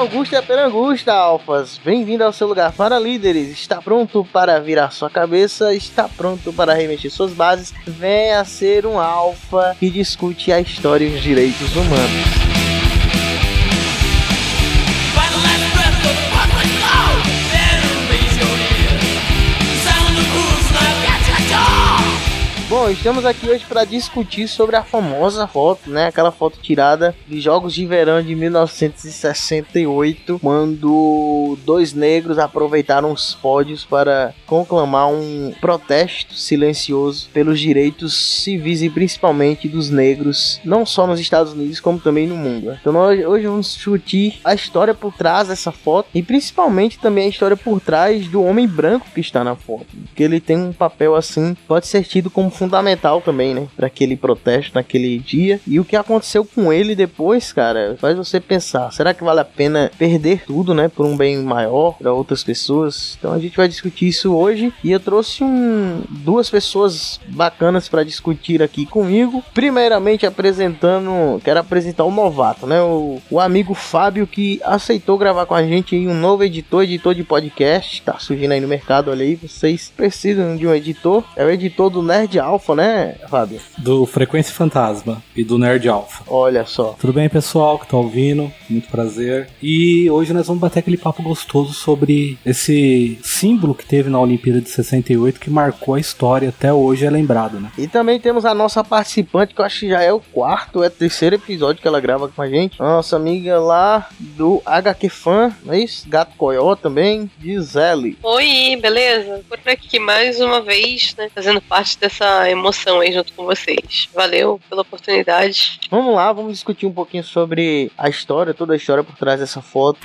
Augusta e Perangusta, Alfas. Bem-vindo ao seu lugar para líderes. Está pronto para virar sua cabeça? Está pronto para remexer suas bases? Venha ser um alfa que discute a história e os direitos humanos. Bom, estamos aqui hoje para discutir sobre a famosa foto, né? Aquela foto tirada de Jogos de Verão de 1968, quando dois negros aproveitaram os pódios para conclamar um protesto silencioso pelos direitos civis e principalmente dos negros, não só nos Estados Unidos, como também no mundo. Então nós, hoje vamos discutir a história por trás dessa foto e principalmente também a história por trás do homem branco que está na foto, que ele tem um papel assim, pode ser tido como fundamental também, né? Para aquele protesto naquele dia. E o que aconteceu com ele depois, cara, faz você pensar: será que vale a pena perder tudo, né? Por um bem maior, para outras pessoas? Então a gente vai discutir isso hoje. E eu trouxe um, duas pessoas bacanas para discutir aqui comigo. Primeiramente, apresentando, quero apresentar o novato, né? O, o amigo Fábio que aceitou gravar com a gente um novo editor, editor de podcast. Tá surgindo aí no mercado, olha aí. Vocês precisam de um editor. É o editor do Nerd Alpha, né, Fábio? Do Frequência Fantasma e do Nerd Alpha. Olha só. Tudo bem, pessoal que tá ouvindo? Muito prazer. E hoje nós vamos bater aquele papo gostoso sobre esse símbolo que teve na Olimpíada de 68 que marcou a história até hoje é lembrado, né? E também temos a nossa participante, que eu acho que já é o quarto, é o terceiro episódio que ela grava com a gente. Nossa amiga lá do HQ Fan, não é isso? Gato Coió também, Gisele. Oi, beleza? Por aqui mais uma vez, né? Fazendo parte dessa emoção aí junto com vocês. Valeu pela oportunidade. Vamos lá, vamos discutir um pouquinho sobre a história, toda a história por trás dessa foto.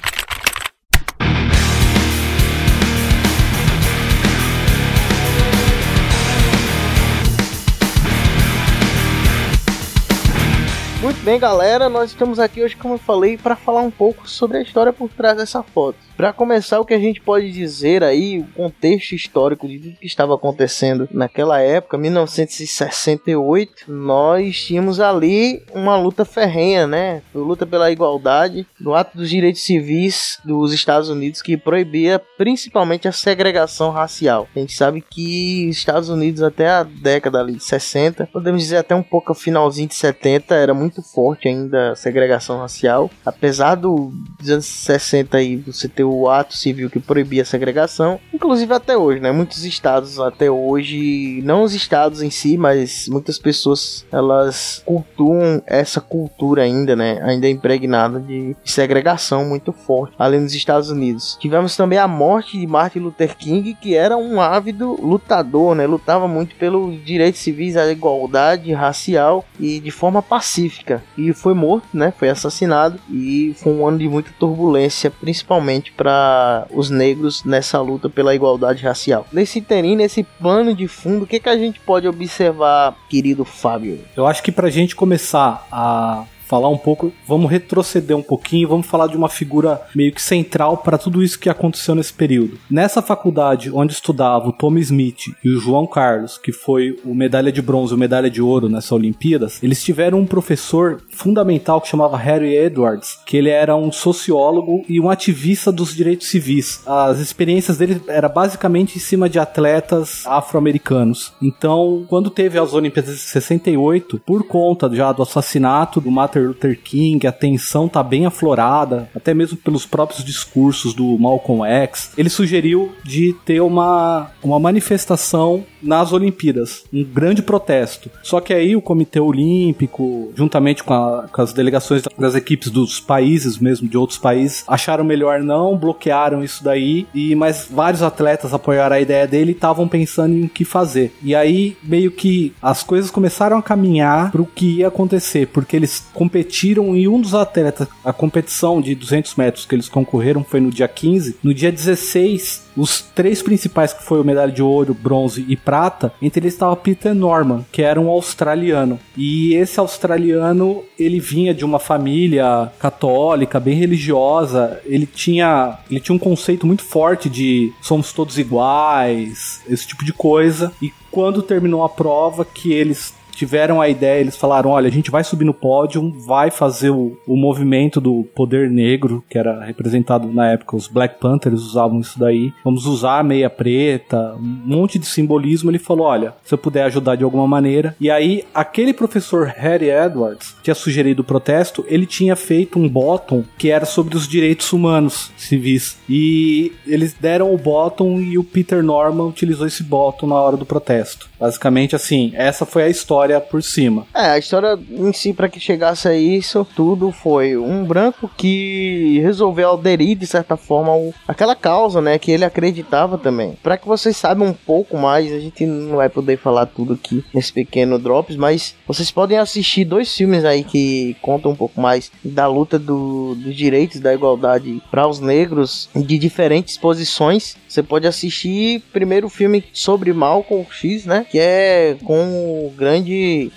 Muito bem, galera, nós estamos aqui hoje, como eu falei, para falar um pouco sobre a história por trás dessa foto. Para começar, o que a gente pode dizer aí, o contexto histórico de tudo que estava acontecendo naquela época, 1968, nós tínhamos ali uma luta ferrenha, né? Luta pela igualdade, no ato dos direitos civis dos Estados Unidos que proibia principalmente a segregação racial. A gente sabe que os Estados Unidos até a década ali de 60, podemos dizer até um pouco finalzinho de 70, era muito forte ainda a segregação racial, apesar do, dos anos 60 aí você ter o ato civil que proibia a segregação, inclusive até hoje, né? Muitos estados até hoje, não os estados em si, mas muitas pessoas elas cultuam essa cultura ainda, né? Ainda impregnada de segregação muito forte, além dos Estados Unidos. Tivemos também a morte de Martin Luther King, que era um ávido lutador, né? Lutava muito pelos direitos civis, a igualdade racial e de forma pacífica. E foi morto, né? Foi assassinado e foi um ano de muita turbulência, principalmente para os negros nessa luta pela igualdade racial. Nesse interim, nesse plano de fundo, o que, que a gente pode observar, querido Fábio? Eu acho que pra gente começar a falar um pouco, vamos retroceder um pouquinho, vamos falar de uma figura meio que central para tudo isso que aconteceu nesse período. Nessa faculdade onde estudava o Tommy Smith e o João Carlos, que foi o medalha de bronze e o medalha de ouro nessas Olimpíadas, eles tiveram um professor fundamental que chamava Harry Edwards, que ele era um sociólogo e um ativista dos direitos civis. As experiências dele era basicamente em cima de atletas afro-americanos. Então, quando teve as Olimpíadas de 68, por conta já do assassinato do Martin Luther King, a tensão tá bem aflorada, até mesmo pelos próprios discursos do Malcolm X. Ele sugeriu de ter uma, uma manifestação nas Olimpíadas, um grande protesto. Só que aí o Comitê Olímpico, juntamente com, a, com as delegações das equipes dos países, mesmo de outros países, acharam melhor não, bloquearam isso daí, e mas vários atletas apoiaram a ideia dele e estavam pensando em o que fazer. E aí meio que as coisas começaram a caminhar para o que ia acontecer, porque eles competiram e um dos atletas, a competição de 200 metros que eles concorreram foi no dia 15, no dia 16 os três principais que foi o medalha de ouro, bronze e prata, entre eles estava Peter Norman, que era um australiano. E esse australiano, ele vinha de uma família católica, bem religiosa. Ele tinha, ele tinha um conceito muito forte de somos todos iguais, esse tipo de coisa. E quando terminou a prova, que eles tiveram a ideia, eles falaram: olha, a gente vai subir no pódio, vai fazer o, o movimento do poder negro, que era representado na época, os Black Panthers usavam isso daí. Vamos usar a meia preta, um monte de simbolismo. Ele falou: olha, se eu puder ajudar de alguma maneira. E aí, aquele professor Harry Edwards tinha sugerido o protesto, ele tinha feito um bottom que era sobre os direitos humanos civis. E eles deram o bottom e o Peter Norman utilizou esse bottom na hora do protesto. Basicamente, assim, essa foi a história por cima. É, a história em si, para que chegasse a isso, tudo foi um branco que resolveu aderir, de certa forma, ao, aquela causa, né, que ele acreditava também. Para que vocês saibam um pouco mais, a gente não vai poder falar tudo aqui nesse pequeno Drops, mas vocês podem assistir dois filmes aí que contam um pouco mais da luta do, dos direitos, da igualdade para os negros de diferentes posições. Você pode assistir primeiro o filme sobre Malcolm X, né? Que é com o grande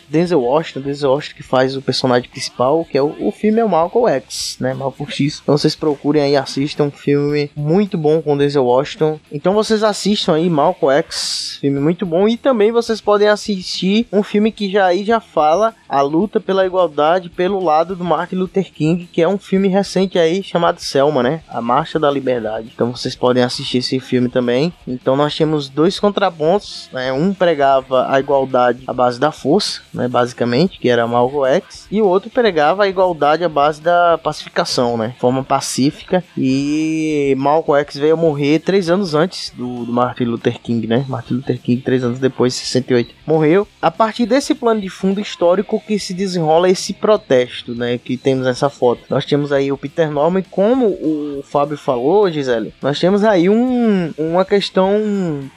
Denzel Washington, Denzel Washington que faz o personagem principal, que é o, o filme é o Malcolm X, né? Malcolm X. Então vocês procurem aí, assistam um filme muito bom com Denzel Washington. Então vocês assistam aí Malcolm X, filme muito bom e também vocês podem assistir um filme que já aí já fala a luta pela igualdade pelo lado do Martin Luther King, que é um filme recente aí chamado Selma, né? A Marcha da Liberdade. Então vocês podem assistir esse filme também. Então nós temos dois contrapontos, né? Um pregava a igualdade à base da força, né? Basicamente, que era Malcolm X, e o outro pregava a igualdade à base da pacificação, né? Forma pacífica. E Malcolm X veio morrer três anos antes do, do Martin Luther King, né? Martin Luther King, três anos depois, 68, morreu. A partir desse plano de fundo histórico que se desenrola esse protesto, né? Que temos essa foto. Nós temos aí o Peter Norman, como o Fábio falou, Gisele, nós temos aí um, uma questão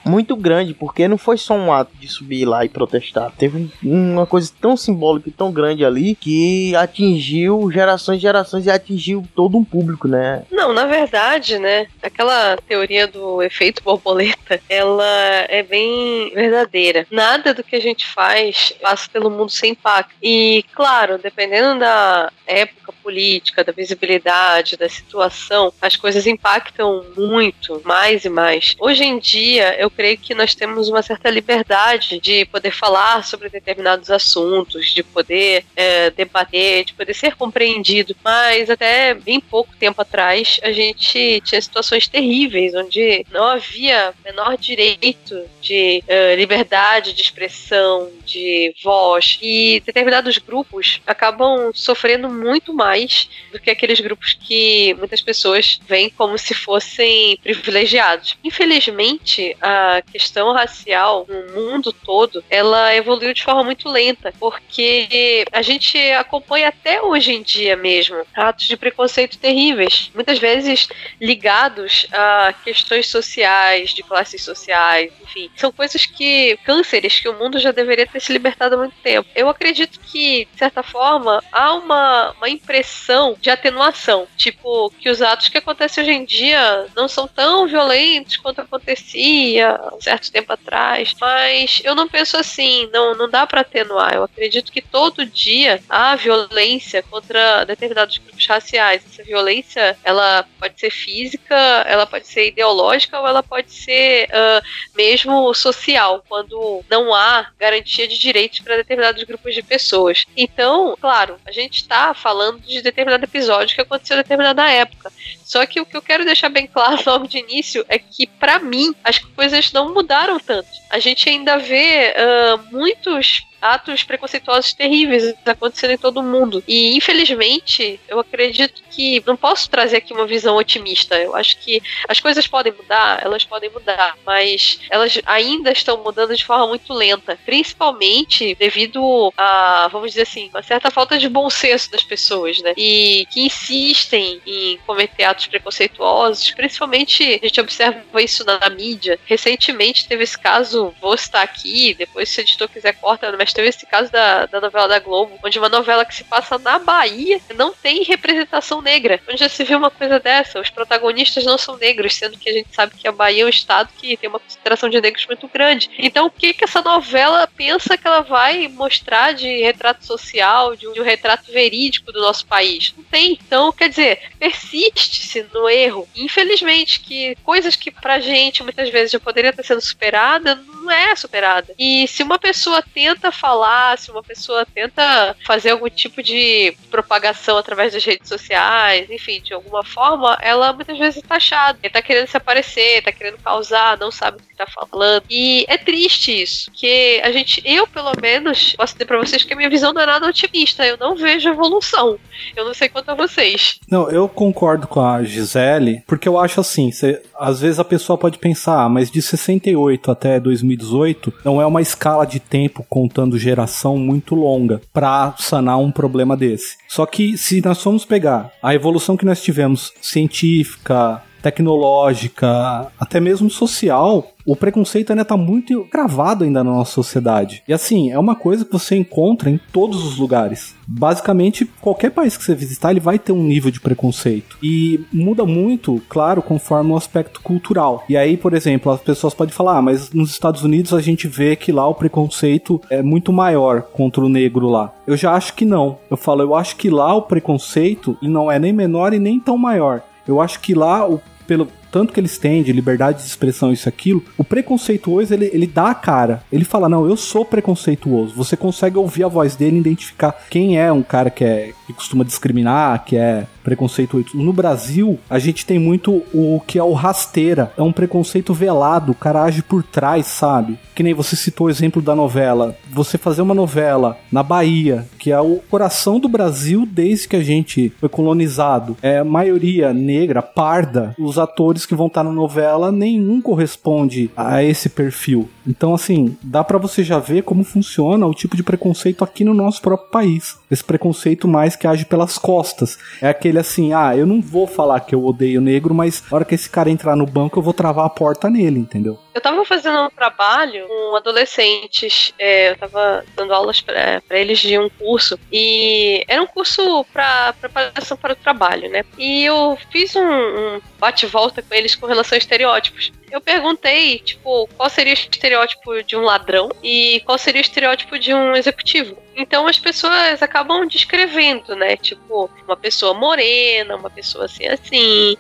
muito grande, porque não foi só um ato de subir lá e protestar. Teve uma coisa tão simbólica e tão grande ali que atingiu gerações e gerações e atingiu todo um público, né? Não, na verdade, né? Aquela teoria do efeito borboleta, ela é bem verdadeira. Nada do que a gente faz passa pelo mundo sem impacto. E, claro, dependendo da época política, da visibilidade, da situação, as coisas impactam muito, mais e mais. Hoje em dia, eu creio que nós temos uma certa liberdade de poder falar sobre determinados assuntos, de poder é, debater, de poder ser compreendido. Mas até bem pouco tempo atrás, a gente tinha situações terríveis onde não havia menor direito de uh, liberdade de expressão, de voz, e determinados grupos acabam sofrendo muito mais do que aqueles grupos que muitas pessoas veem como se fossem privilegiados. Infelizmente, a questão racial no mundo todo, ela evoluiu de forma muito lenta, porque a gente acompanha até hoje em dia mesmo atos de preconceito terríveis, muitas vezes ligados a questões sociais, de classes sociais, enfim, são coisas que cânceres que o mundo já deveria ter se libertado há muito tempo. Eu acredito que, de certa forma, há uma, uma impressão de atenuação, tipo que os atos que acontecem hoje em dia não são tão violentos quanto acontecia um certo tempo atrás, mas eu não penso assim, não, não dá para atenuar. Eu acredito que todo dia há violência contra determinados grupos raciais. Essa violência, ela pode ser física, ela pode ser ideológica ou ela pode ser uh, mesmo social, quando não há garantia de direitos para determinados grupos de pessoas. Então, claro, a gente está falando de determinado episódio que aconteceu em determinada época. Só que o que eu quero deixar bem claro logo de início é que, para mim, as coisas não mudaram tanto. A gente ainda vê uh, muitos atos preconceituosos terríveis acontecendo em todo mundo. E infelizmente, eu acredito que não posso trazer aqui uma visão otimista. Eu acho que as coisas podem mudar, elas podem mudar, mas elas ainda estão mudando de forma muito lenta, principalmente devido a, vamos dizer assim, uma certa falta de bom senso das pessoas, né? E que insistem em cometer atos preconceituosos, principalmente a gente observa isso na, na mídia. Recentemente teve esse caso, vou citar aqui, depois se o editor quiser corta, mas teve esse caso da, da novela da Globo, onde uma novela que se passa na Bahia não tem representação negra. Onde já se viu uma coisa dessa? Os protagonistas não são negros, sendo que a gente sabe que a Bahia é um estado que tem uma concentração de negros muito grande. Então, o que que essa novela pensa que ela vai mostrar de retrato social, de um, de um retrato verídico do nosso país? Não tem. Então, quer dizer, persiste-se no erro. Infelizmente, que coisas que pra gente muitas vezes já poderiam ter sido superadas, não não é superada. E se uma pessoa tenta falar, se uma pessoa tenta fazer algum tipo de propagação através das redes sociais, enfim, de alguma forma, ela muitas vezes é taxada. Ele tá querendo se aparecer, tá querendo causar, não sabe do que tá falando. E é triste isso, que a gente, eu pelo menos, posso dizer pra vocês que a minha visão não é nada otimista. Eu não vejo evolução. Eu não sei quanto a vocês. Não, eu concordo com a Gisele, porque eu acho assim, cê, às vezes a pessoa pode pensar, ah, mas de 68 até 2018 não é uma escala de tempo contando geração muito longa para sanar um problema desse. Só que se nós formos pegar a evolução que nós tivemos científica, tecnológica, até mesmo social, o preconceito ainda está muito gravado ainda na nossa sociedade. E assim, é uma coisa que você encontra em todos os lugares. Basicamente, qualquer país que você visitar, ele vai ter um nível de preconceito. E muda muito, claro, conforme o aspecto cultural. E aí, por exemplo, as pessoas podem falar, ah, mas nos Estados Unidos a gente vê que lá o preconceito é muito maior contra o negro lá. Eu já acho que não. Eu falo, eu acho que lá o preconceito não é nem menor e nem tão maior. Eu acho que lá, o, pelo, tanto que eles têm de liberdade de expressão, isso aquilo, o preconceituoso, ele, ele dá a cara. Ele fala, não, eu sou preconceituoso. Você consegue ouvir a voz dele identificar quem é um cara que, é, que costuma discriminar, que é preconceituoso. No Brasil, a gente tem muito o que é o rasteira. É um preconceito velado, o cara age por trás, sabe? Que nem você citou o exemplo da novela. Você fazer uma novela na Bahia, que é o coração do Brasil desde que a gente foi colonizado. É maioria negra, parda. Os atores que vão estar na novela, nenhum corresponde a esse perfil. Então, assim, dá para você já ver como funciona o tipo de preconceito aqui no nosso próprio país. Esse preconceito mais que age pelas costas. É aquele assim, ah, eu não vou falar que eu odeio negro, mas na hora que esse cara entrar no banco, eu vou travar a porta nele, entendeu? Eu tava fazendo um trabalho com adolescentes, é, eu tava dando aulas para eles de um curso, e era um curso para preparação para o trabalho, né? E eu fiz um, um bate-volta com eles com relação a estereótipos. Eu perguntei, tipo, qual seria o estereótipo de um ladrão e qual seria o estereótipo de um executivo. Então as pessoas acabam descrevendo, né? Tipo, uma pessoa morena, uma pessoa assim assim.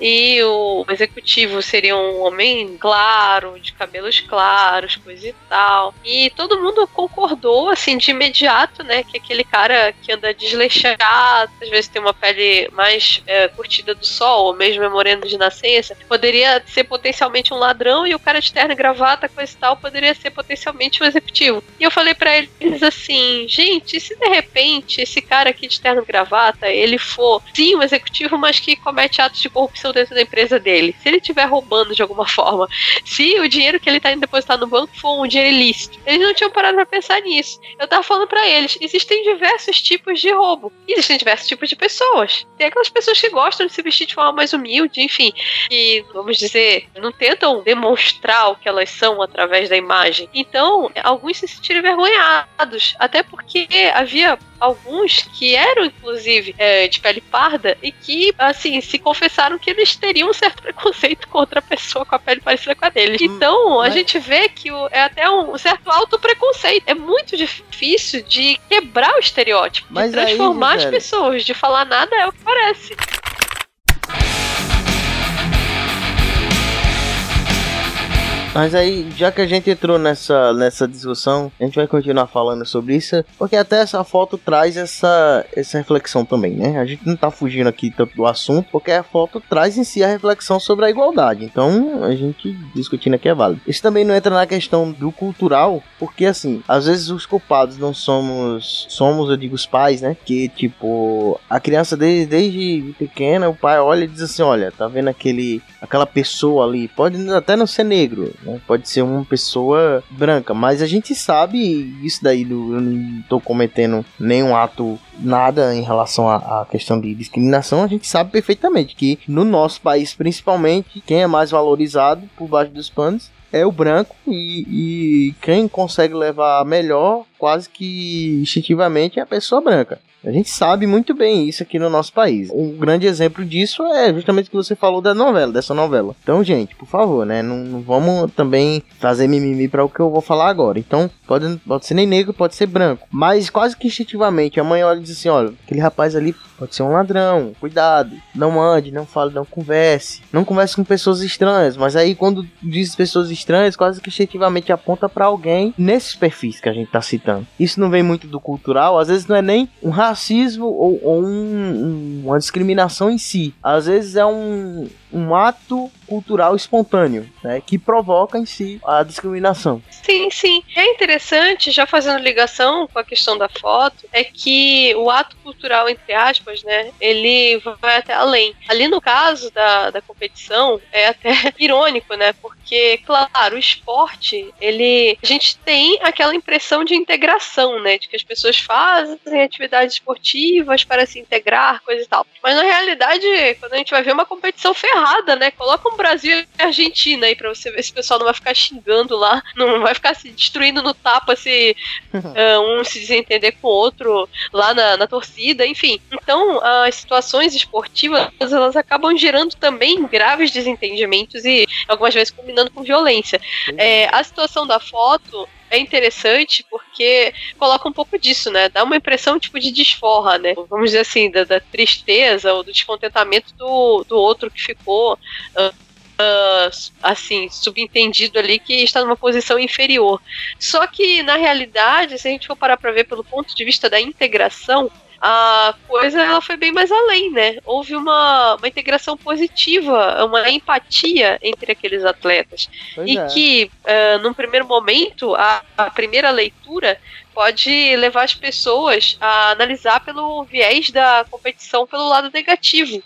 E o executivo seria um homem claro, de cabelos claros, coisa e tal. E todo mundo concordou, assim, de imediato, né? Que aquele cara que anda desleixado, às vezes tem uma pele mais é, curtida do sol, ou mesmo é moreno de nascença, poderia ser potencialmente um ladrão e o cara de terno e gravata, coisa e tal, poderia ser potencialmente um executivo. E eu falei para eles assim, gente, se de repente esse cara aqui de terno gravata, ele for sim um executivo, mas que comete atos de corrupção dentro da empresa dele, se ele estiver roubando de alguma forma, se o dinheiro que ele está indo depositar no banco for um dinheiro ilícito, eles não tinham parado para pensar nisso. Eu tava falando para eles, existem diversos tipos de roubo, existem diversos tipos de pessoas. Tem aquelas pessoas que gostam de se vestir de forma mais humilde, enfim, e vamos dizer, não tentam demonstrar o que elas são através da imagem. Então, alguns se sentiram envergonhados, até porque havia alguns que eram, inclusive, é, de pele parda e que, assim, se confessaram que eles teriam um certo preconceito contra a pessoa com a pele parecida com a deles. Hum, então, a gente vê que o, é até um certo auto-preconceito. É muito difícil de quebrar o estereótipo, Mas de transformar aí, as pessoas, de falar nada é o que parece. Mas aí, já que a gente entrou nessa, nessa discussão, a gente vai continuar falando sobre isso, porque até essa foto traz essa, essa reflexão também, né? A gente não tá fugindo aqui tanto do assunto, porque a foto traz em si a reflexão sobre a igualdade. Então, a gente discutindo aqui é válido. Isso também não entra na questão do cultural, porque assim, às vezes os culpados não somos, somos, eu digo, os pais, né? Que tipo, a criança desde, desde pequena, o pai olha e diz assim: olha, tá vendo aquele, aquela pessoa ali, pode até não ser negro, né? Pode ser uma pessoa branca, mas a gente sabe isso daí do eu não tô cometendo nenhum ato nada em relação à, questão de discriminação, a gente sabe perfeitamente que no nosso país, principalmente, quem é mais valorizado por baixo dos panos é o branco e, e quem consegue levar melhor quase que instintivamente é a pessoa branca. A gente sabe muito bem isso aqui no nosso país. Um grande exemplo disso é justamente o que você falou da novela, dessa novela. Então, gente, por favor, né? Não, não vamos também fazer mimimi para o que eu vou falar agora. Então, pode, pode ser nem negro, pode ser branco. Mas quase que instintivamente a mãe olha e diz assim: olha, aquele rapaz ali pode ser um ladrão, cuidado, não ande, não fale, não converse. Não converse com pessoas estranhas. Mas aí, quando diz pessoas estranhas, quase que instintivamente aponta para alguém nesses perfis que a gente tá citando. Isso não vem muito do cultural, às vezes não é nem um racismo ou, ou um, um, uma discriminação em si. Às vezes é um, um ato cultural espontâneo, né, que provoca em si a discriminação. Sim, sim. É interessante, já fazendo ligação com a questão da foto, é que o ato cultural, entre aspas, né, ele vai até além. Ali no caso da, da competição, é até irônico, né, porque, claro, o esporte, ele, a gente tem aquela impressão de integração, né, de que as pessoas fazem atividades esportivas para se integrar, coisa e tal. Mas na realidade, quando a gente vai ver uma competição ferrada, né, coloca um Brasil e Argentina aí pra você ver se o pessoal não vai ficar xingando lá, não vai ficar se destruindo no tapa se uh, um se desentender com o outro lá na, na torcida, enfim. Então, as situações esportivas, elas acabam gerando também graves desentendimentos e algumas vezes combinando com violência. É, a situação da foto é interessante porque coloca um pouco disso, né? Dá uma impressão tipo de desforra, né? Vamos dizer assim, da, da tristeza ou do descontentamento do, do outro que ficou. Uh, Uh, assim, subentendido ali que está numa posição inferior. Só que, na realidade, se a gente for parar para ver pelo ponto de vista da integração, a coisa ela foi bem mais além, né? Houve uma, uma integração positiva, uma empatia entre aqueles atletas. Pois e é. que, uh, num primeiro momento, a, a primeira leitura pode levar as pessoas a analisar pelo viés da competição pelo lado negativo.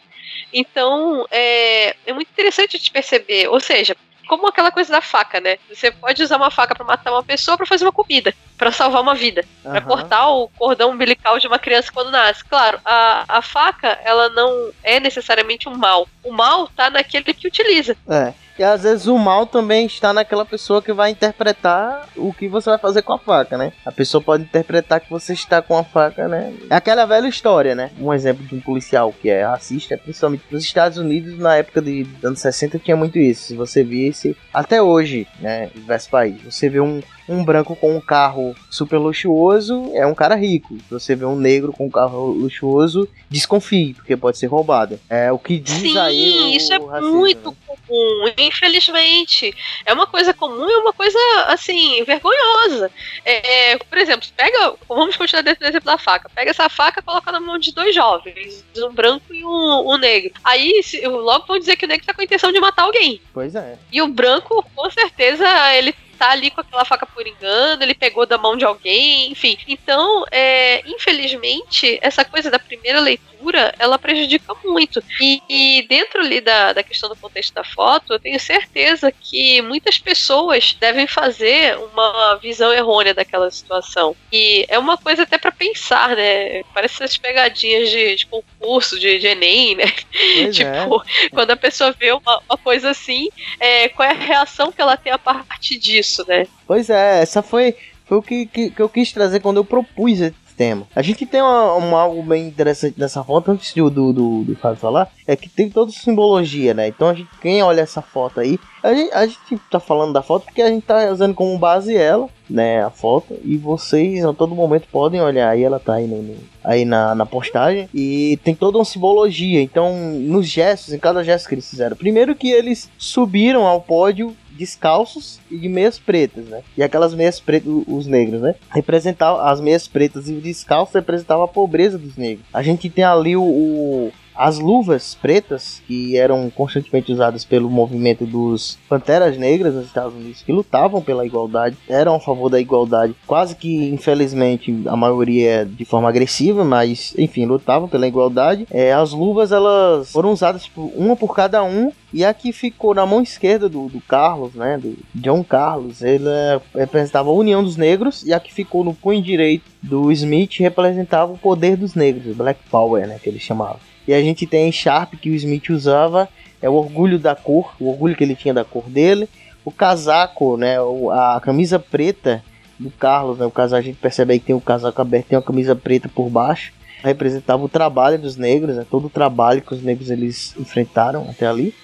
Então, é, é muito interessante de perceber. Ou seja, como aquela coisa da faca, né? Você pode usar uma faca para matar uma pessoa para fazer uma comida, para salvar uma vida, uhum. para cortar o cordão umbilical de uma criança quando nasce. Claro, a, a faca, ela não é necessariamente um mal. O mal tá naquele que utiliza. É. E às vezes o mal também está naquela pessoa que vai interpretar o que você vai fazer com a faca, né? A pessoa pode interpretar que você está com a faca, né? É aquela velha história, né? Um exemplo de um policial que é racista, principalmente nos Estados Unidos, na época de, dos anos 60, tinha muito isso. Se você visse, até hoje, né? Em diversos países, você vê um, um branco com um carro super luxuoso é um cara rico. Se você vê um negro com um carro luxuoso, desconfie, porque pode ser roubado. É o que diz Sim, aí. O, isso é racismo, muito né? comum, infelizmente. É uma coisa comum e é uma coisa, assim, vergonhosa. É, é, por exemplo, pega. Vamos continuar dentro do exemplo da faca. Pega essa faca e coloca na mão de dois jovens, um branco e um, um negro. Aí logo vão dizer que o negro tá com a intenção de matar alguém. Pois é. E o branco, com certeza, ele tá ali com aquela faca por engano, ele pegou da mão de alguém, enfim. Então, é, infelizmente, essa coisa da primeira leitura, ela prejudica muito. E, e, dentro ali da, da questão do contexto da foto, eu tenho certeza que muitas pessoas devem fazer uma visão errônea daquela situação. E é uma coisa até para pensar, né? Parece essas pegadinhas de, de concurso, de, de Enem, né? tipo, é. quando a pessoa vê uma, uma coisa assim, é, qual é a reação que ela tem a partir disso? Isso, né? Pois é, essa foi, foi o que, que, que eu quis trazer quando eu propus esse tema. A gente tem uma, uma, algo bem interessante nessa foto, antes do, do, do, do Fábio falar, é que tem toda simbologia, né? Então a gente, quem olha essa foto aí, a gente, a gente tá falando da foto porque a gente tá usando como base ela, né? A foto, e vocês a todo momento podem olhar aí, ela tá aí, no, no, aí na, na postagem, e tem toda uma simbologia. Então, nos gestos, em cada gesto que eles fizeram, primeiro que eles subiram ao pódio descalços e de meias pretas, né? E aquelas meias pretas, os negros, né? Representavam as meias pretas e o descalço representava a pobreza dos negros. A gente tem ali o, o as luvas pretas, que eram constantemente usadas pelo movimento dos Panteras Negras nos Estados Unidos, que lutavam pela igualdade, eram a favor da igualdade, quase que infelizmente a maioria de forma agressiva, mas enfim, lutavam pela igualdade. É, as luvas elas foram usadas por, uma por cada um e a que ficou na mão esquerda do, do Carlos, né, do John Carlos, ele é, representava a união dos negros e a que ficou no punho direito do Smith representava o poder dos negros, Black Power, né, que ele chamava. E a gente tem a Sharp que o Smith usava, é o orgulho da cor, o orgulho que ele tinha da cor dele. O casaco, né, a camisa preta do Carlos, né? O caso a gente percebe aí que tem o casaco aberto, tem uma camisa preta por baixo. Representava o trabalho dos negros, né? Todo o trabalho que os negros eles enfrentaram até ali.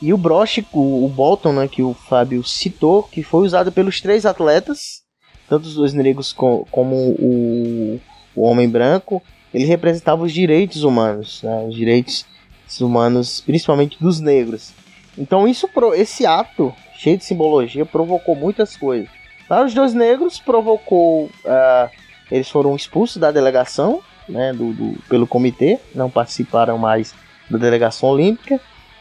E o broche, o, o Bolton, né, que o Fábio citou, que foi usado pelos três atletas, tanto os dois negros co como o, o homem branco, ele representava os direitos humanos, né, os direitos humanos, principalmente dos negros. Então isso, esse ato cheio de simbologia provocou muitas coisas. Para os dois negros provocou, uh, eles foram expulsos da delegação, né, do, do, pelo comitê, não participaram mais da delegação olímpica.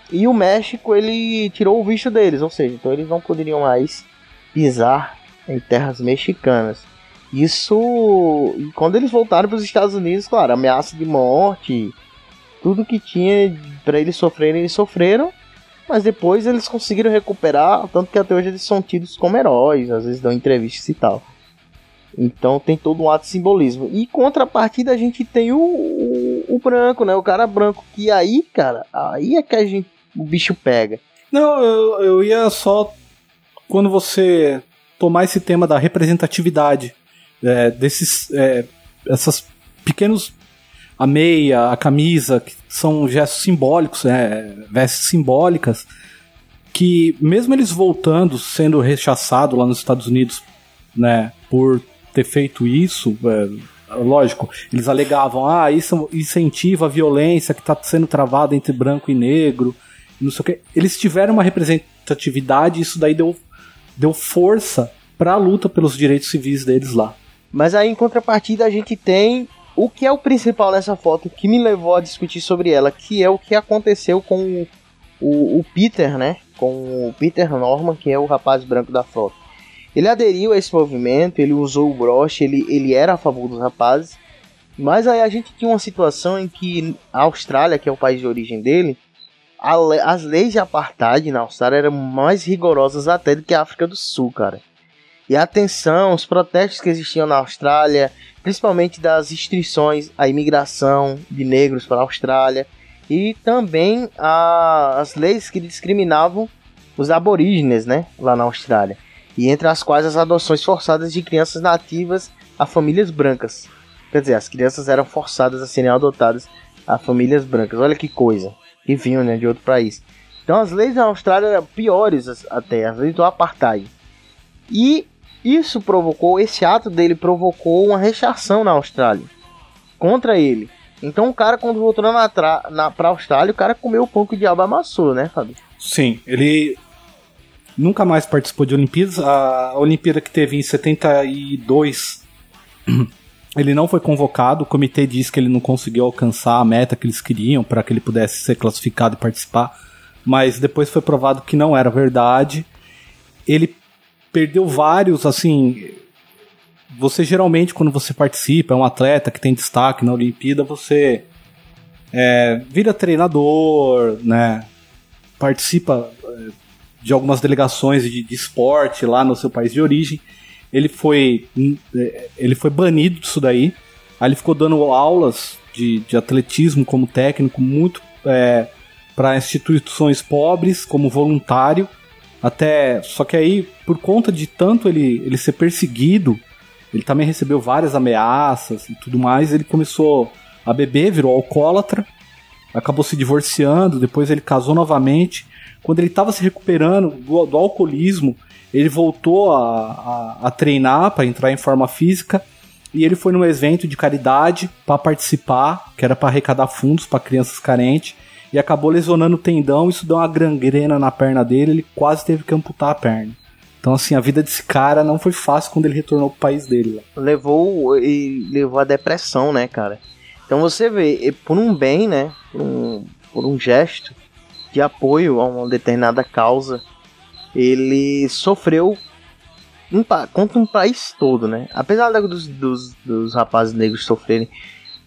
E o México ele tirou o visto deles, ou seja, então eles não poderiam mais pisar em terras mexicanas. Isso, quando eles voltaram para os Estados Unidos, claro, ameaça de morte, tudo que tinha para eles sofrerem, eles sofreram. Mas depois eles conseguiram recuperar, tanto que até hoje eles são tidos como heróis, às vezes dão entrevistas e tal. Então tem todo um ato de simbolismo. E contrapartida a gente tem o, o, o, branco, né? O cara branco. Que aí, cara, aí é que a gente, o bicho pega. Não, eu, eu ia só. Quando você tomar esse tema da representatividade, é, desses. É, essas pequenos a meia, a camisa, que são gestos simbólicos, né, vestes simbólicas, que mesmo eles voltando, sendo rechaçado lá nos Estados Unidos, né, por ter feito isso, é, lógico, eles alegavam, ah, isso incentiva a violência que está sendo travada entre branco e negro, não sei o que. Eles tiveram uma representatividade, isso daí deu, deu força para a luta pelos direitos civis deles lá. Mas aí, em contrapartida, a gente tem o que é o principal nessa foto que me levou a discutir sobre ela, que é o que aconteceu com o, o, o Peter, né? Com o Peter Norman, que é o rapaz branco da foto. Ele aderiu a esse movimento, ele usou o broche, ele, ele era a favor dos rapazes. Mas aí a gente tinha uma situação em que a Austrália, que é o país de origem dele, a, as leis de apartheid na Austrália eram mais rigorosas até do que a África do Sul, cara. E atenção, os protestos que existiam na Austrália, principalmente das restrições à imigração de negros para a Austrália e também a, as leis que discriminavam os aborígenes, né, lá na Austrália, e entre as quais as adoções forçadas de crianças nativas a famílias brancas. Quer dizer, as crianças eram forçadas a serem adotadas a famílias brancas. Olha que coisa. E vinham, né, de outro país. Então as leis na Austrália eram piores até, as leis do apartheid. E isso provocou, esse ato dele provocou uma rechação na Austrália contra ele. Então o cara, quando voltou na, na, pra Austrália, o cara comeu o pão que o diabo amassou, né, Fábio? Sim, ele nunca mais participou de Olimpíadas. A Olimpíada que teve em 72, ele não foi convocado. O comitê disse que ele não conseguiu alcançar a meta que eles queriam para que ele pudesse ser classificado e participar. Mas depois foi provado que não era verdade. Ele perdeu vários, assim. Você geralmente, quando você participa, é um atleta que tem destaque na Olimpíada, você é, vira treinador, né? Participa é, de algumas delegações de, de esporte lá no seu país de origem. Ele foi, é, ele foi banido disso daí. Aí ele ficou dando aulas de, de atletismo como técnico, muito é, para instituições pobres, como voluntário. Até. Só que aí, por conta de tanto ele, ele ser perseguido, ele também recebeu várias ameaças e tudo mais. Ele começou a beber, virou alcoólatra, acabou se divorciando. Depois ele casou novamente. Quando ele estava se recuperando do, do, alcoolismo, ele voltou a, a, a treinar para entrar em forma física. E ele foi num evento de caridade para participar, que era para arrecadar fundos para crianças carentes e acabou lesionando o tendão. Isso deu uma gangrena na perna dele, ele quase teve que amputar a perna. Então, assim, a vida desse cara não foi fácil quando ele retornou pro país dele. Levou e levou a depressão, né, cara? Então você vê, por um bem, né, por um, por um gesto de apoio a uma determinada causa, ele sofreu um, contra um país todo, né? Apesar dos, dos, dos rapazes negros sofrerem,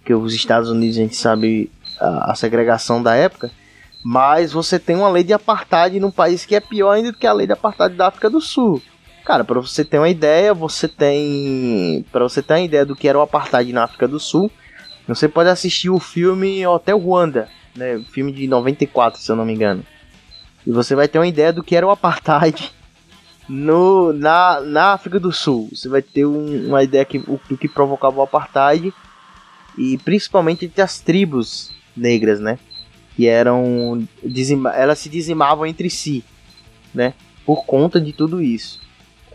que os Estados Unidos a gente sabe a, segregação da época, mas você tem uma lei de apartheid num país que é pior ainda do que a lei de apartheid da África do Sul. Cara, para você ter uma ideia, você tem, para você ter uma ideia do que era o apartheid na África do Sul, você pode assistir o filme Hotel Rwanda, né, filme de 94, se eu não me engano. E você vai ter uma ideia do que era o apartheid no, na, na África do Sul. Você vai ter um, uma ideia que, do que provocava o apartheid e principalmente entre as tribos negras, né? Que eram dizima, elas se dizimavam entre si, né? Por conta de tudo isso.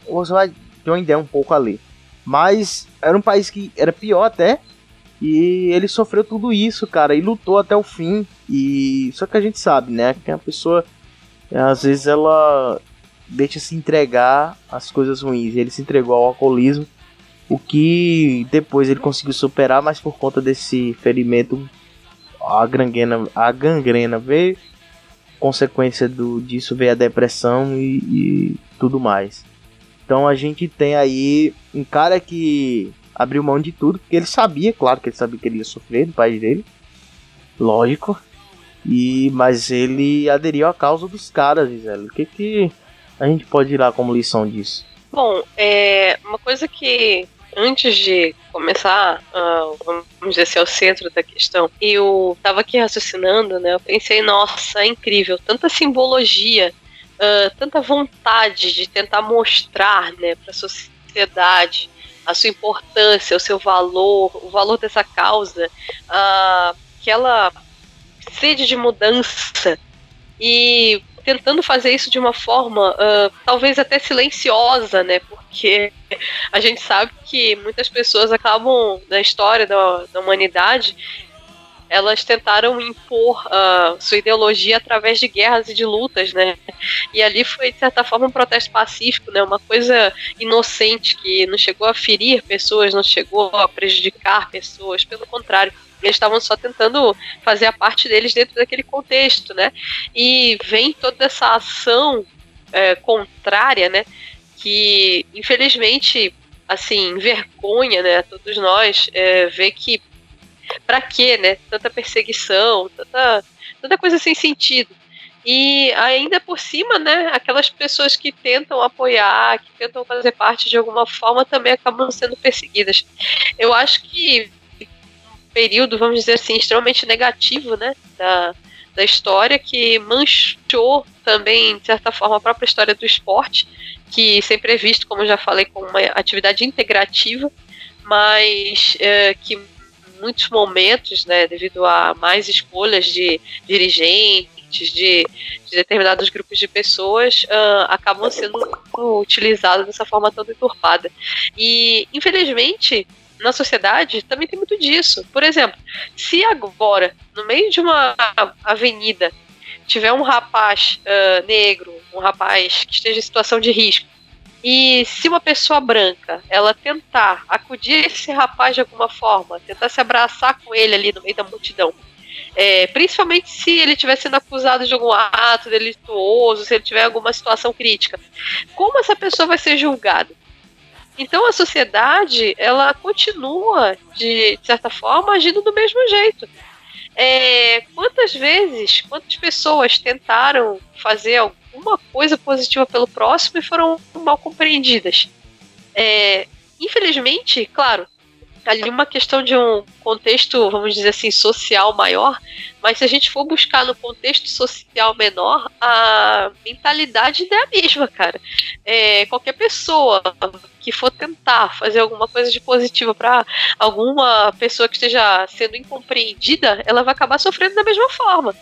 Você vai ter uma ideia um pouco ali. Mas era um país que era pior até. E ele sofreu tudo isso, cara, e lutou até o fim. E só que a gente sabe, né, que a pessoa às vezes ela deixa se entregar às coisas ruins. Ele se entregou ao alcoolismo, o que depois ele conseguiu superar, mas por conta desse ferimento a gangrena, a gangrena veio, consequência do, disso veio a depressão e, e tudo mais. Então a gente tem aí um cara que abriu mão de tudo, porque ele sabia, claro que ele sabia que ele ia sofrer no país dele, lógico. E mas ele aderiu à causa dos caras, Gisele. O que que a gente pode ir lá como lição disso? Bom, é uma coisa que antes de começar, uh, vamos dizer assim, ao centro da questão, eu estava aqui raciocinando, né? Eu pensei, nossa, é incrível, tanta simbologia, uh, tanta vontade de tentar mostrar, né, para a sociedade a sua importância, o seu valor, o valor dessa causa, uh, aquela sede de mudança e tentando fazer isso de uma forma uh, talvez até silenciosa, né? Porque a gente sabe que muitas pessoas acabam na história da, da humanidade elas tentaram impor uh, sua ideologia através de guerras e de lutas, né? E ali foi, de certa forma, um protesto pacífico, né? Uma coisa inocente que não chegou a ferir pessoas, não chegou a prejudicar pessoas, pelo contrário, eles estavam só tentando fazer a parte deles dentro daquele contexto, né? E vem toda essa ação é, contrária, né? Que infelizmente, assim, vergonha, né? Todos nós é, ver que para quê, né? Tanta perseguição, tanta, tanta coisa sem sentido. E ainda por cima, né, aquelas pessoas que tentam apoiar, que tentam fazer parte de alguma forma, também acabam sendo perseguidas. Eu acho que período, vamos dizer assim, extremamente negativo, né, da, da história, que manchou também, de certa forma, a própria história do esporte, que sempre é visto, como já falei, como uma atividade integrativa, mas é, que muitos momentos, né, devido a mais escolhas de dirigentes, de, de determinados grupos de pessoas, uh, acabam sendo utilizados dessa forma tão deturpada. E, infelizmente, na sociedade também tem muito disso. Por exemplo, se agora, no meio de uma avenida, tiver um rapaz uh, negro, um rapaz que esteja em situação de risco, e se uma pessoa branca ela tentar acudir esse rapaz de alguma forma, tentar se abraçar com ele ali no meio da multidão, é, principalmente se ele estiver sendo acusado de algum ato delituoso, se ele tiver alguma situação crítica, como essa pessoa vai ser julgada? Então a sociedade ela continua de, certa forma agindo do mesmo jeito. É, quantas vezes, quantas pessoas tentaram fazer alguma coisa positiva pelo próximo e foram mal compreendidas? É, infelizmente, claro, ali uma questão de um contexto, vamos dizer assim, social maior, mas se a gente for buscar no contexto social menor, a mentalidade é a mesma, cara. É, qualquer pessoa que for tentar fazer alguma coisa de positiva para alguma pessoa que esteja sendo incompreendida, ela vai acabar sofrendo da mesma forma.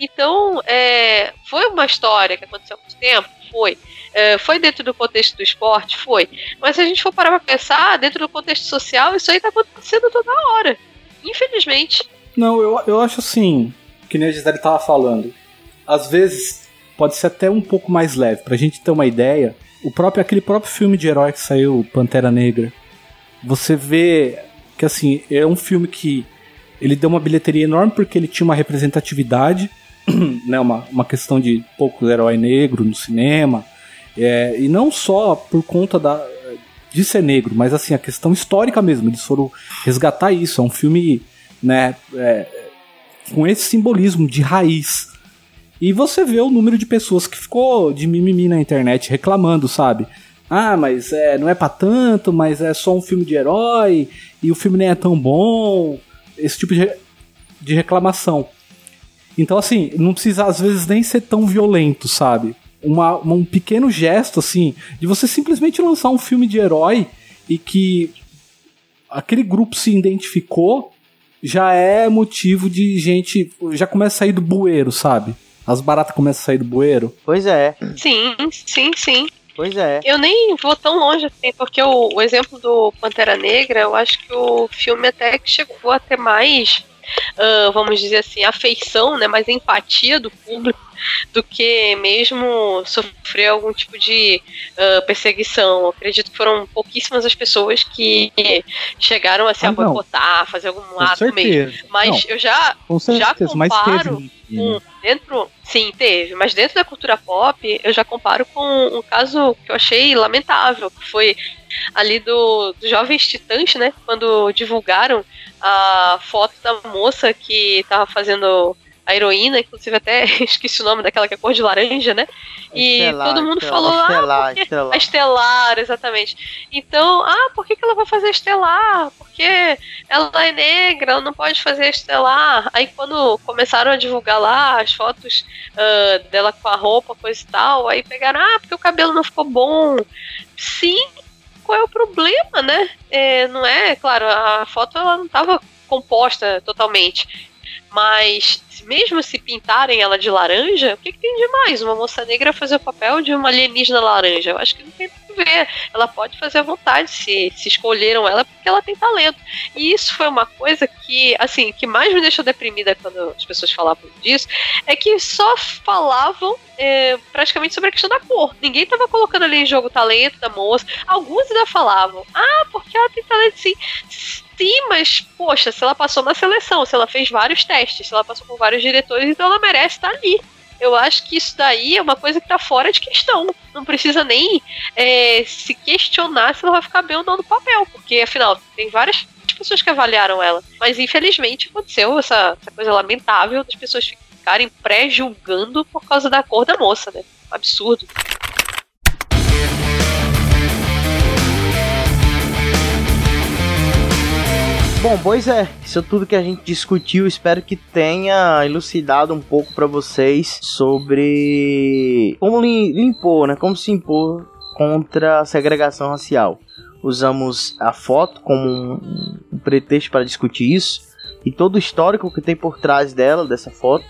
Então, é, foi uma história que aconteceu há muito tempo? Foi. É, foi dentro do contexto do esporte? Foi. Mas se a gente for parar pra pensar, dentro do contexto social, isso aí tá acontecendo toda hora. Infelizmente. Não, eu, eu acho assim, que nem a Gisele tava falando. Às vezes pode ser até um pouco mais leve. Pra gente ter uma ideia, o próprio aquele próprio filme de herói que saiu, Pantera Negra, você vê que assim, é um filme que ele deu uma bilheteria enorme porque ele tinha uma representatividade, né, uma, uma questão de pouco herói negro no cinema, é, e não só por conta da, de ser negro, mas assim, a questão histórica mesmo. Eles foram resgatar isso. É um filme né, é, com esse simbolismo de raiz. E você vê o número de pessoas que ficou de mimimi na internet reclamando, sabe? Ah, mas é, não é para tanto, mas é só um filme de herói e o filme nem é tão bom. Esse tipo de, de reclamação. Então, assim, não precisa às vezes nem ser tão violento, sabe? uma, um pequeno gesto, assim, de você simplesmente lançar um filme de herói e que aquele grupo se identificou, já é motivo de gente. Já começa a sair do bueiro, sabe? As baratas começam a sair do bueiro. Pois é. Sim, sim, sim. Pois é. Eu nem vou tão longe assim, porque o, o exemplo do Pantera Negra, eu acho que o filme até que chegou a ter mais, uh, vamos dizer assim, afeição, né, mais empatia do público do que mesmo sofrer algum tipo de uh, perseguição. Eu acredito que foram pouquíssimas as pessoas que chegaram a se ah, fazer algum com ato certeza. mesmo. Mas não. eu já, já comparo com dentro. Sim, teve, mas dentro da cultura pop, eu já comparo com um caso que eu achei lamentável, que foi ali do, do Jovens Titãs, né? Quando divulgaram a foto da moça que tava fazendo a heroína, inclusive até esqueci o nome daquela que é cor de laranja, né? E estelar, todo mundo estelar, falou, estelar, ah, estelar. a estelar, exatamente. Então, ah, por que, que ela vai fazer estelar? Porque ela é negra, ela não pode fazer estelar. Aí quando começaram a divulgar lá as fotos uh, dela com a roupa, coisa e tal, aí pegaram, ah, porque o cabelo não ficou bom. Sim, qual é o problema, né? É, não é, claro, a foto ela não estava composta totalmente. Mas mesmo se pintarem ela de laranja, o que, que tem de mais? Uma moça negra fazer o papel de uma alienígena laranja? Eu acho que não tem a ver. Ela pode fazer à vontade se, se escolheram ela porque ela tem talento. E isso foi uma coisa que, assim, que mais me deixou deprimida quando as pessoas falavam disso, é que só falavam é, praticamente sobre a questão da cor. Ninguém tava colocando ali em jogo o talento da moça. Alguns ainda falavam, ah, porque ela tem talento sim Sim, mas, poxa, se ela passou na seleção, se ela fez vários testes, se ela passou por vários diretores, então ela merece estar ali. Eu acho que isso daí é uma coisa que tá fora de questão. Não precisa nem é, se questionar se ela vai ficar bem ou não no papel, porque afinal, tem várias pessoas que avaliaram ela. Mas infelizmente aconteceu essa, essa coisa lamentável das pessoas ficarem pré-julgando por causa da cor da moça, né? Absurdo. Bom, pois é, isso é tudo que a gente discutiu. Espero que tenha elucidado um pouco para vocês sobre como limpou, né? Como se impor contra a segregação racial. Usamos a foto como um, pretexto para discutir isso e todo o histórico que tem por trás dela, dessa foto,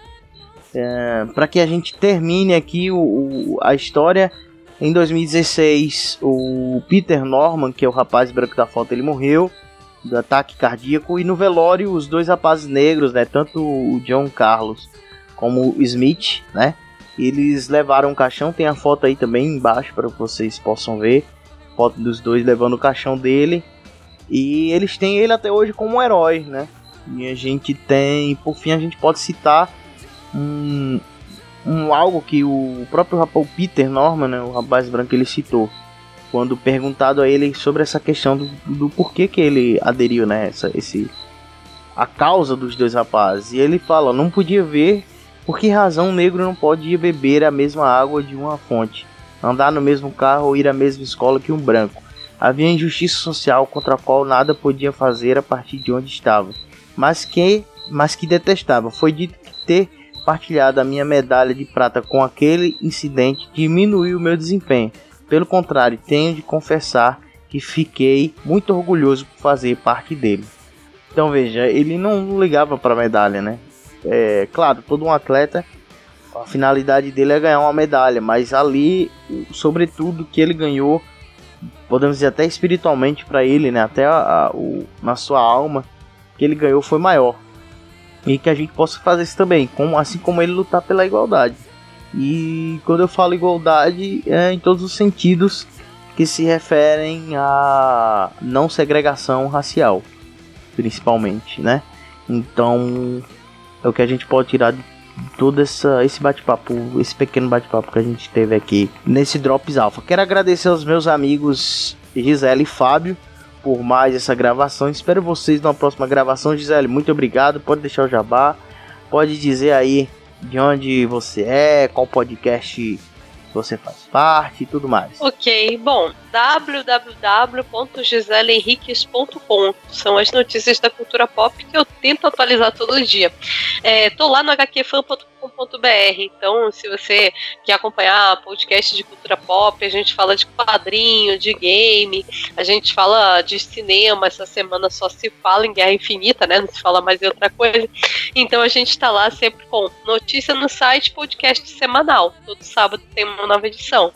é, para que a gente termine aqui o, o, a história. Em 2016, o Peter Norman, que é o rapaz branco da foto, ele morreu do ataque cardíaco. E no velório, os dois rapazes negros, né? Tanto o John Carlos como o Smith, né? Eles levaram o caixão. Tem a foto aí também embaixo para vocês possam ver. Foto dos dois levando o caixão dele. E eles têm ele até hoje como um herói, né? E a gente tem, por fim, a gente pode citar um, um algo que o próprio rapaz Peter Norman, né, o rapaz branco, ele citou quando perguntado a ele sobre essa questão do, do porquê que ele aderiu, né? esse, a causa dos dois rapazes. E ele fala: não podia ver por que razão um negro não pode ir beber a mesma água de uma fonte, andar no mesmo carro ou ir à mesma escola que um branco. Havia injustiça social contra a qual nada podia fazer a partir de onde estava, mas que, mas que detestava. Foi dito que ter partilhado a minha medalha de prata com aquele incidente diminuiu o meu desempenho pelo contrário, tenho de confessar que fiquei muito orgulhoso por fazer parte dele. Então veja, ele não ligava para medalha, né? É claro, todo um atleta, a finalidade dele é ganhar uma medalha, mas ali, sobretudo, que ele ganhou, podemos dizer até espiritualmente para ele, né? Até a, a, o, na sua alma, que ele ganhou foi maior. E que a gente possa fazer isso também, como, assim como ele lutar pela igualdade. E quando eu falo igualdade, é em todos os sentidos que se referem à não segregação racial, principalmente, né? Então, é o que a gente pode tirar de todo essa, esse bate-papo, esse pequeno bate-papo que a gente teve aqui nesse Drops Alpha. Quero agradecer aos meus amigos Gisele e Fábio por mais essa gravação. Espero vocês na próxima gravação. Gisele, muito obrigado. Pode deixar o jabá. Pode dizer aí de onde você é, qual podcast você faz parte e tudo mais. Ok, bom, www.giseleenriques.com são as notícias da cultura pop que eu tento atualizar todo dia. É, tô lá no hqfan.com Então, se você quer acompanhar podcast de cultura pop, a gente fala de quadrinho, de game, a gente fala de cinema. Essa semana só se fala em Guerra Infinita, né? Não se fala mais em outra coisa. Então a gente está lá sempre com notícia no site, podcast semanal. Todo sábado tem uma nova edição.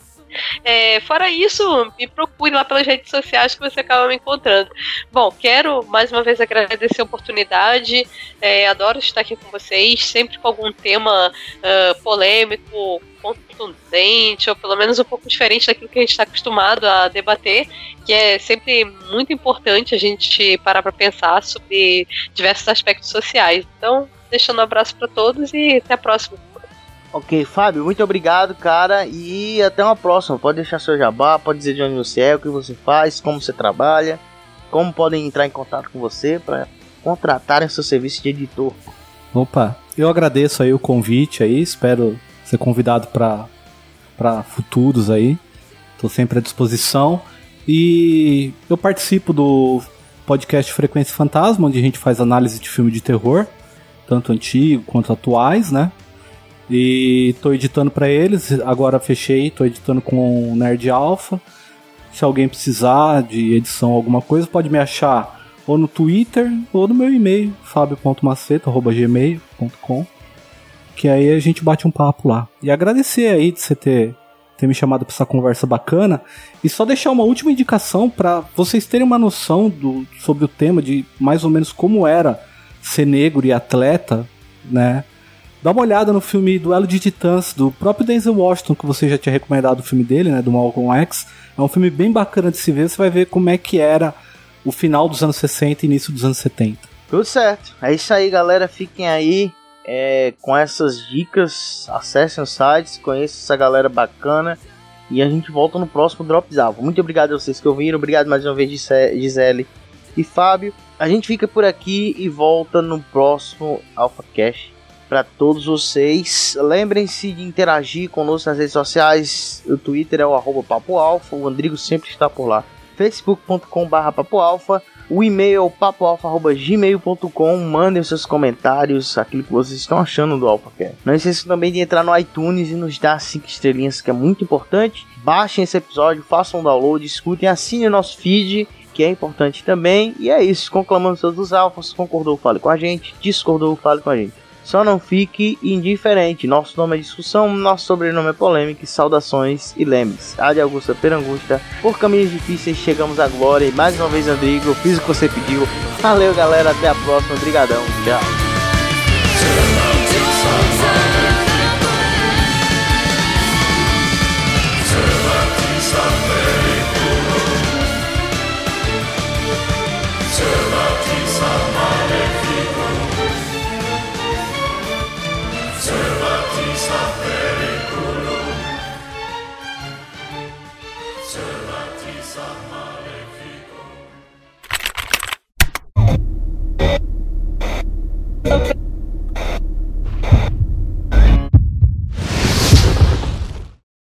É, fora isso, me procure lá pelas redes sociais que você acaba me encontrando. Bom, quero mais uma vez agradecer a oportunidade. É, adoro estar aqui com vocês, sempre com algum tema uh, polêmico, contundente, ou pelo menos um pouco diferente daquilo que a gente está acostumado a debater, que é sempre muito importante a gente parar para pensar sobre diversos aspectos sociais. Então, deixando um abraço para todos e até a próxima. Ok, Fábio, muito obrigado, cara, e até uma próxima. Pode deixar seu jabá, pode dizer de onde você é, o que você faz, como você trabalha, como podem entrar em contato com você para contratarem seu serviço de editor. Opa, eu agradeço aí o convite aí, espero ser convidado para futuros aí. Estou sempre à disposição. E eu participo do podcast Frequência Fantasma, onde a gente faz análise de filme de terror, tanto antigo quanto atuais, né? E tô editando para eles, agora fechei, tô editando com o Nerd Alpha. Se alguém precisar de edição alguma coisa, pode me achar ou no Twitter ou no meu e-mail, fabio.maceta.gmail.com que aí a gente bate um papo lá. E agradecer aí de você ter, ter me chamado para essa conversa bacana e só deixar uma última indicação para vocês terem uma noção do, sobre o tema de mais ou menos como era ser negro e atleta, né? Dá uma olhada no filme Duelo de Titãs, do próprio Denzel Washington, que você já tinha recomendado o filme dele, né? Do Malcolm X. É um filme bem bacana de se ver, você vai ver como é que era o final dos anos 60 e início dos anos 70. Tudo certo. É isso aí, galera. Fiquem aí é, com essas dicas. Acessem os sites, conheçam essa galera bacana. E a gente volta no próximo Drops Alpha. Muito obrigado a vocês que ouviram. Obrigado mais uma vez, Gisele e Fábio. A gente fica por aqui e volta no próximo Alpha Cash para todos vocês. Lembrem-se de interagir conosco nas redes sociais. O Twitter é o arroba Papo Alfa, o Andrigo sempre está por lá. facebook.com.br Papo Alfa. O e-mail é papoalfa.gmail.com. Mandem seus comentários, aquilo que vocês estão achando do AlphaCast. Não esqueçam também de entrar no iTunes e nos dar 5 estrelinhas, que é muito importante. Baixem esse episódio, façam um download, escutem, assinem o nosso feed que é importante também. E é isso, conclamando todos os alfas. Concordou, fale com a gente. Discordou, fale com a gente. Só não fique indiferente. Nosso nome é discussão, nosso sobrenome é polêmica. Saudações e lembre-se. A de Augusta Perangusta. Por caminhos difíceis chegamos à glória. E mais uma vez, Andrigo, eu fiz o que você pediu. Valeu, galera. Até a próxima. Obrigadão. Tchau.